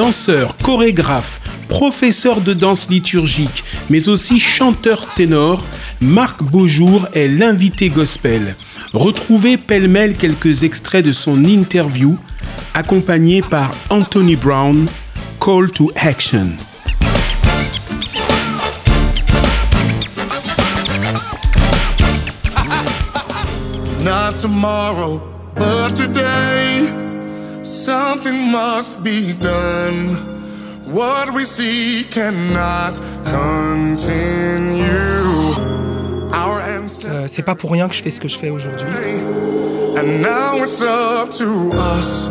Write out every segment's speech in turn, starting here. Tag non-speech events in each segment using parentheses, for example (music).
Danseur, chorégraphe, professeur de danse liturgique, mais aussi chanteur ténor, Marc Beaujour est l'invité gospel. Retrouvez pêle-mêle quelques extraits de son interview, accompagné par Anthony Brown, Call to Action. Not tomorrow, but today. Something must be done. What we see cannot continue. Our Euh, c'est pas pour rien que je fais ce que je fais aujourd'hui. And now it's up to us.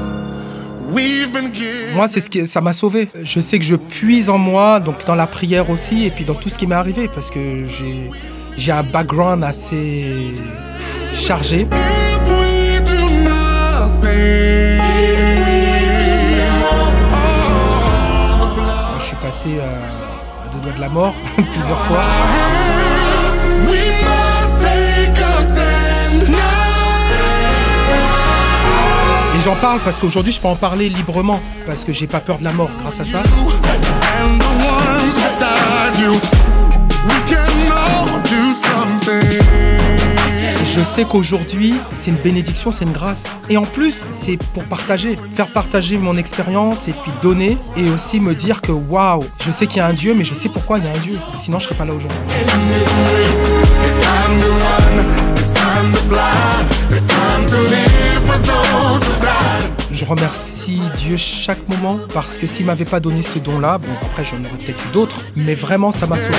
We've been given. Moi, c'est ce qui, ça m'a sauvé. Je sais que je puise en moi, donc dans la prière aussi, et puis dans tout ce qui m'est arrivé, parce que j'ai, j'ai un background assez chargé. If we do nothing, euh, à deux doigts de la mort (laughs) plusieurs fois. Et j'en parle parce qu'aujourd'hui, je peux en parler librement, parce que j'ai pas peur de la mort grâce à ça. Je sais qu'aujourd'hui, c'est une bénédiction, c'est une grâce. Et en plus, c'est pour partager, faire partager mon expérience et puis donner et aussi me dire que waouh, je sais qu'il y a un Dieu, mais je sais pourquoi il y a un Dieu. Sinon, je serais pas là aujourd'hui. Je remercie Dieu chaque moment parce que s'il m'avait pas donné ce don-là, bon après j'en aurais peut-être eu d'autres, mais vraiment ça m'a sauvé.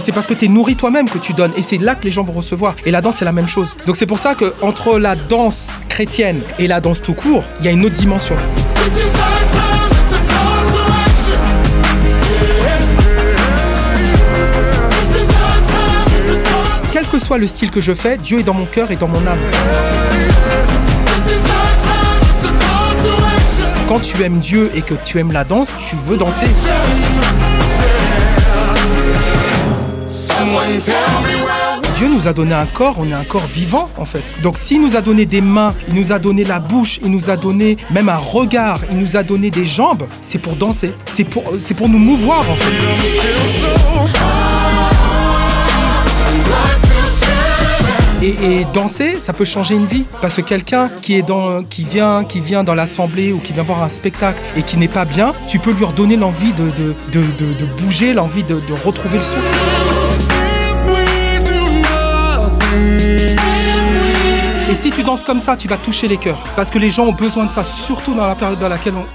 C'est parce que tu es nourri toi-même que tu donnes et c'est là que les gens vont recevoir. Et la danse c'est la même chose. Donc c'est pour ça que entre la danse chrétienne et la danse tout court, il y a une autre dimension. Quel que soit le style que je fais, Dieu est dans mon cœur et dans mon âme. Quand tu aimes Dieu et que tu aimes la danse, tu veux danser. Dieu nous a donné un corps, on est un corps vivant en fait. Donc s'il nous a donné des mains, il nous a donné la bouche, il nous a donné même un regard, il nous a donné des jambes, c'est pour danser, c'est pour, c'est pour nous mouvoir en fait. Et, et danser, ça peut changer une vie. Parce que quelqu'un qui est dans, qui vient, qui vient dans l'assemblée ou qui vient voir un spectacle et qui n'est pas bien, tu peux lui redonner l'envie de, de, de, de- de bouger, l'envie de, de retrouver le souffle. Et si tu danses comme ça, tu vas toucher les cœurs. Parce que les gens ont besoin de ça, surtout dans la période dans laquelle on,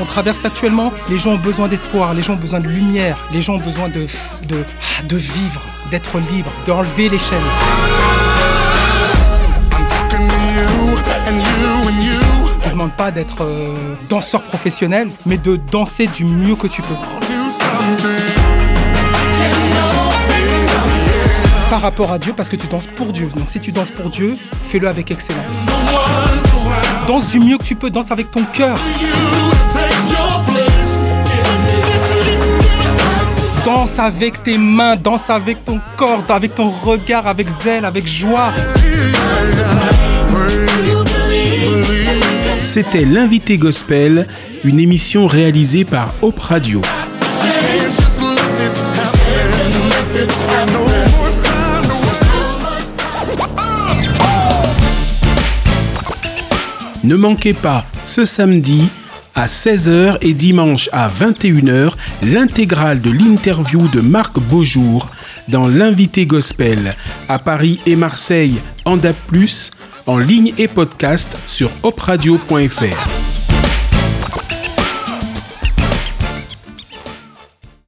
on traverse actuellement. Les gens ont besoin d'espoir, les gens ont besoin de lumière, les gens ont besoin de, f- de, de vivre, d'être libre, d'enlever les chaînes. Je te demande pas d'être euh, danseur professionnel, mais de danser du mieux que tu peux. Par rapport à Dieu, parce que tu danses pour Dieu. Donc si tu danses pour Dieu, fais-le avec excellence. Danse du mieux que tu peux, danse avec ton cœur. Danse avec tes mains, danse avec ton corps, avec ton regard, avec zèle, avec joie. C'était l'invité gospel, une émission réalisée par Hope Radio. Ne manquez pas ce samedi à 16h et dimanche à 21h l'intégrale de l'interview de Marc Beaujour dans l'invité gospel à Paris et Marseille en DAP+, en ligne et podcast sur opradio.fr.